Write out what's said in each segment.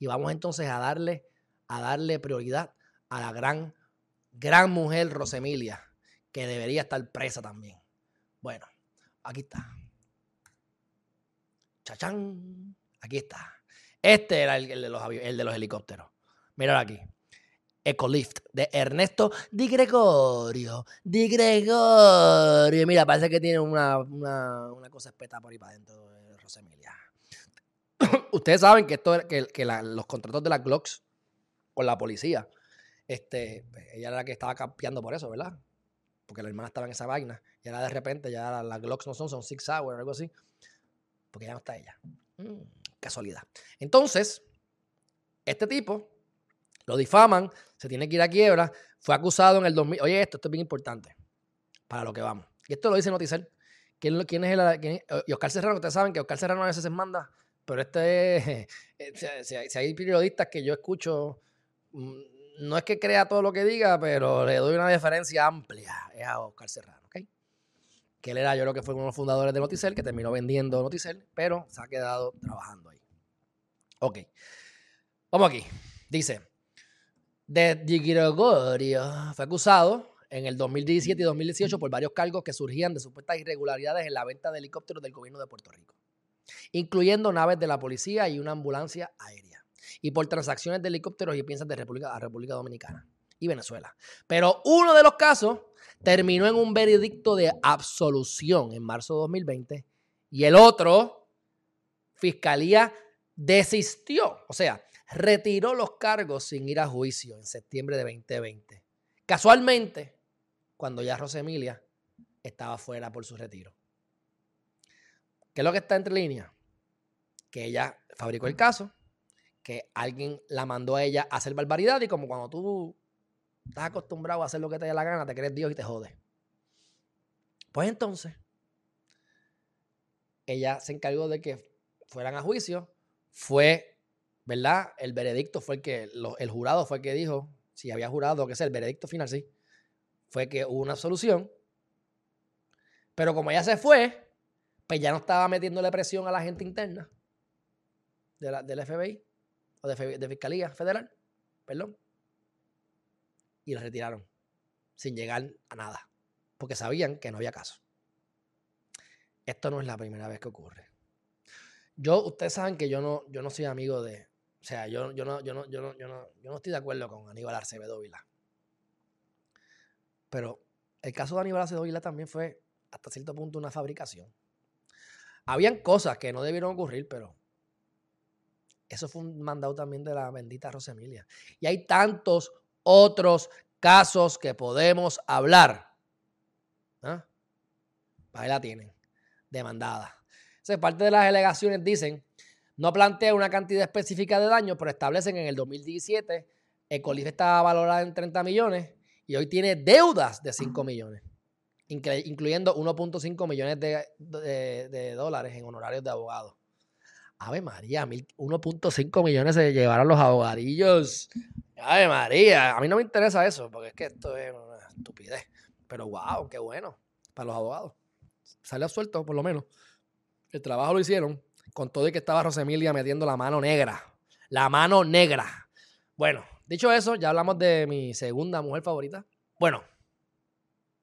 y vamos entonces a darle, a darle prioridad a la gran, gran mujer Rosemilia, que debería estar presa también. Bueno, aquí está. Chachán. Aquí está. Este era el, de, los, el de los helicópteros. Mira aquí. Ecolift de Ernesto Di Gregorio. Di Gregorio. Mira, parece que tiene una, una, cosa espeta por ahí para adentro de Rosemilia. Ustedes saben que, esto, que, que los contratos de las Glocks con la policía, este, pues, ella era la que estaba campeando por eso, ¿verdad? Porque la hermana estaba en esa vaina. Y ahora de repente ya las Glocks no son, son Six Hour o algo así. Porque ya no está ella. Mm, casualidad. Entonces, este tipo lo difaman, se tiene que ir a quiebra, fue acusado en el 2000. Oye, esto, esto es bien importante para lo que vamos. Y esto lo dice Noticel. ¿Quién, quién es el. y Oscar Serrano, ustedes saben que Oscar Serrano a veces se manda, pero este es. si, hay periodistas que yo escucho, mm, no es que crea todo lo que diga, pero le doy una deferencia amplia es a Oscar Serrano, ¿ok? Que él era, yo creo que fue uno de los fundadores de Noticel, que terminó vendiendo Noticel, pero se ha quedado trabajando ahí. Ok. Vamos aquí. Dice, de fue acusado en el 2017 y 2018 por varios cargos que surgían de supuestas irregularidades en la venta de helicópteros del gobierno de Puerto Rico, incluyendo naves de la policía y una ambulancia aérea, y por transacciones de helicópteros y piezas de República, a República Dominicana y Venezuela. Pero uno de los casos terminó en un veredicto de absolución en marzo de 2020 y el otro, Fiscalía desistió, o sea, retiró los cargos sin ir a juicio en septiembre de 2020. Casualmente, cuando ya Rosemilia estaba fuera por su retiro. ¿Qué es lo que está entre líneas? Que ella fabricó el caso, que alguien la mandó a ella a hacer barbaridad y como cuando tú estás acostumbrado a hacer lo que te dé la gana, te crees Dios y te jode. Pues entonces, ella se encargó de que fueran a juicio, fue, ¿verdad? El veredicto fue el que, el jurado fue el que dijo, si había jurado, que es el veredicto final, sí, fue que hubo una solución. Pero como ella se fue, pues ya no estaba metiéndole presión a la gente interna de la, del FBI o de, Fiscalía Federal, perdón y la retiraron sin llegar a nada, porque sabían que no había caso. Esto no es la primera vez que ocurre. Yo, ustedes saben que yo no, yo no soy amigo de, o sea, yo, yo, no, yo, no, yo, no, yo, no, yo no estoy de acuerdo con Aníbal Acevedo Vila. Pero el caso de Aníbal Acevedo Vila también fue hasta cierto punto una fabricación. Habían cosas que no debieron ocurrir, pero eso fue un mandado también de la bendita Rosemilia. Y hay tantos otros casos que podemos hablar. ¿Ah? Ahí la tienen, demandada. parte de las alegaciones dicen, no plantea una cantidad específica de daño, pero establecen en el 2017 Ecolif estaba valorada en 30 millones y hoy tiene deudas de 5 millones, incluyendo 1.5 millones de, dólares en honorarios de abogados. Ave María, 1.5 millones se llevaron los abogadillos Ay, María, a mí no me interesa eso, porque es que esto es una estupidez. Pero wow, qué bueno para los abogados. Salió suelto, por lo menos. El trabajo lo hicieron con todo y que estaba Rosemilia metiendo la mano negra. La mano negra. Bueno, dicho eso, ya hablamos de mi segunda mujer favorita. Bueno,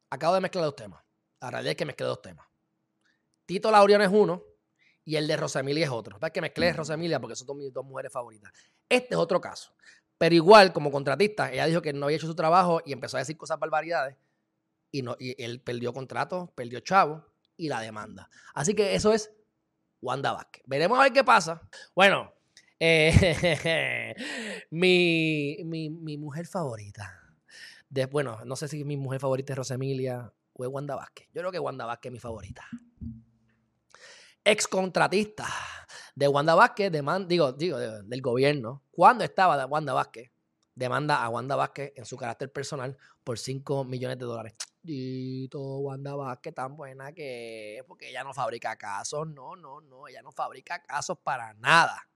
acabo de mezclar dos temas. La realidad es que mezclé dos temas. Tito Lauriano es uno y el de Rosemilia es otro. Es que mezclé Rosemilia porque son mis dos mujeres favoritas. Este es otro caso. Pero igual, como contratista, ella dijo que no había hecho su trabajo y empezó a decir cosas barbaridades. Y, no, y él perdió contrato, perdió chavo y la demanda. Así que eso es Wanda Vázquez. Veremos a ver qué pasa. Bueno, eh, mi, mi, mujer favorita. Bueno, no sé si mi mujer favorita es Rosemilia o es Wanda Vázquez. Yo creo que Wanda Vázquez es mi favorita. Ex contratista de Wanda Vázquez, digo, digo, del gobierno, cuando estaba Wanda Vázquez, demanda a Wanda Vázquez en su carácter personal por 5 millones de dólares. Dito, Wanda Vázquez tan buena que es, porque ella no fabrica casos, no, no, no, ella no fabrica casos para nada.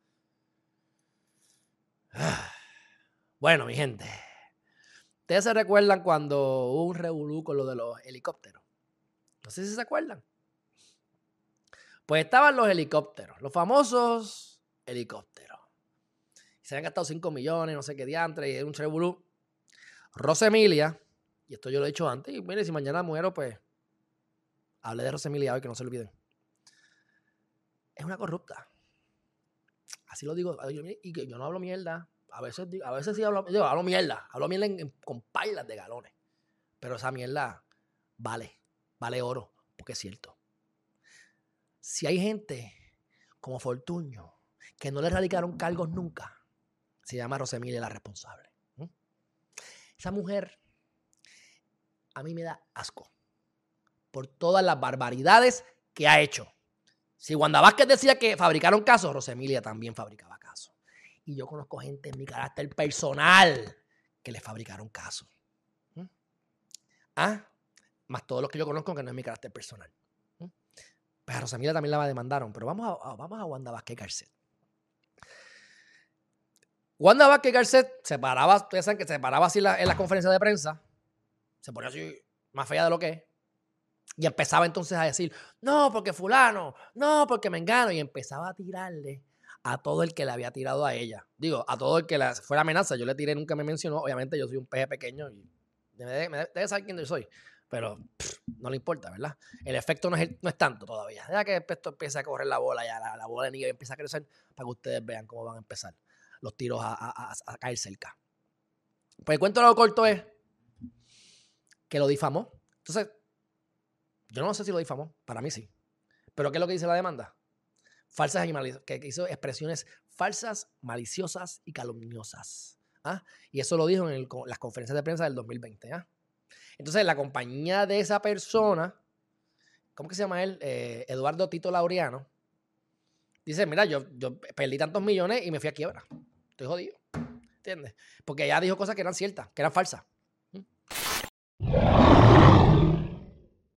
Bueno, mi gente, ¿ustedes se recuerdan cuando hubo un revolú con lo de los helicópteros? No sé si se acuerdan. Pues estaban los helicópteros, los famosos helicópteros. se habían gastado 5 millones, no sé qué diantre, y es un revolú. Rosemilia, y esto yo lo he dicho antes, y mire, si mañana muero, pues hable de Rosemilia hoy, que no se olviden. Es una corrupta. Así lo digo, y yo no hablo mierda. A veces, a veces sí hablo, hablo mierda, hablo mierda con pailas de galones. Pero esa mierda vale, vale oro, porque es cierto. Si hay gente como Fortuño que no le radicaron cargos nunca, se llama Rosemilia la responsable. Esa mujer a mí me da asco por todas las barbaridades que ha hecho. Si Wanda Vázquez decía que fabricaron casos, Rosemilia también fabricaba casos. Y yo conozco gente en mi carácter personal que le fabricaron casos. Ah, más todos los que yo conozco que no es mi carácter personal. Pues a Rosemilia también la demandaron, pero vamos a, vamos a Wanda Vázquez Garcet. Wanda Vázquez Garcet se paraba, ustedes saben que se paraba así en las conferencias de prensa, se ponía así más fea de lo que es, y empezaba entonces a decir, no, porque fulano, no, porque me engano, y empezaba a tirarle a todo el que le había tirado a ella. Digo, a todo el que la, fuera amenaza. Yo le tiré, nunca me mencionó. Obviamente yo soy un peje pequeño y debe, saber quién soy. Pero no le importa, ¿verdad? El efecto no es, no es tanto todavía. Ya que esto empieza a correr la bola, ya la, bola de nieve empieza a crecer para que ustedes vean cómo van a empezar los tiros a, caer cerca. Pues el cuento de lo corto es que lo difamó. Entonces, yo no sé si lo difamó, para mí sí. Pero ¿qué es lo que dice la demanda? Falsas que hizo expresiones falsas, maliciosas y calumniosas. ¿ah? Y eso lo dijo en las conferencias de prensa del 2020. ¿ah? Entonces, la compañía de esa persona, ¿cómo que se llama él? Eh, Eduardo Tito Laureano, dice, mira, yo, yo perdí tantos millones y me fui a quiebra. Estoy jodido. ¿Entiendes? Porque ella dijo cosas que eran ciertas, que eran falsas.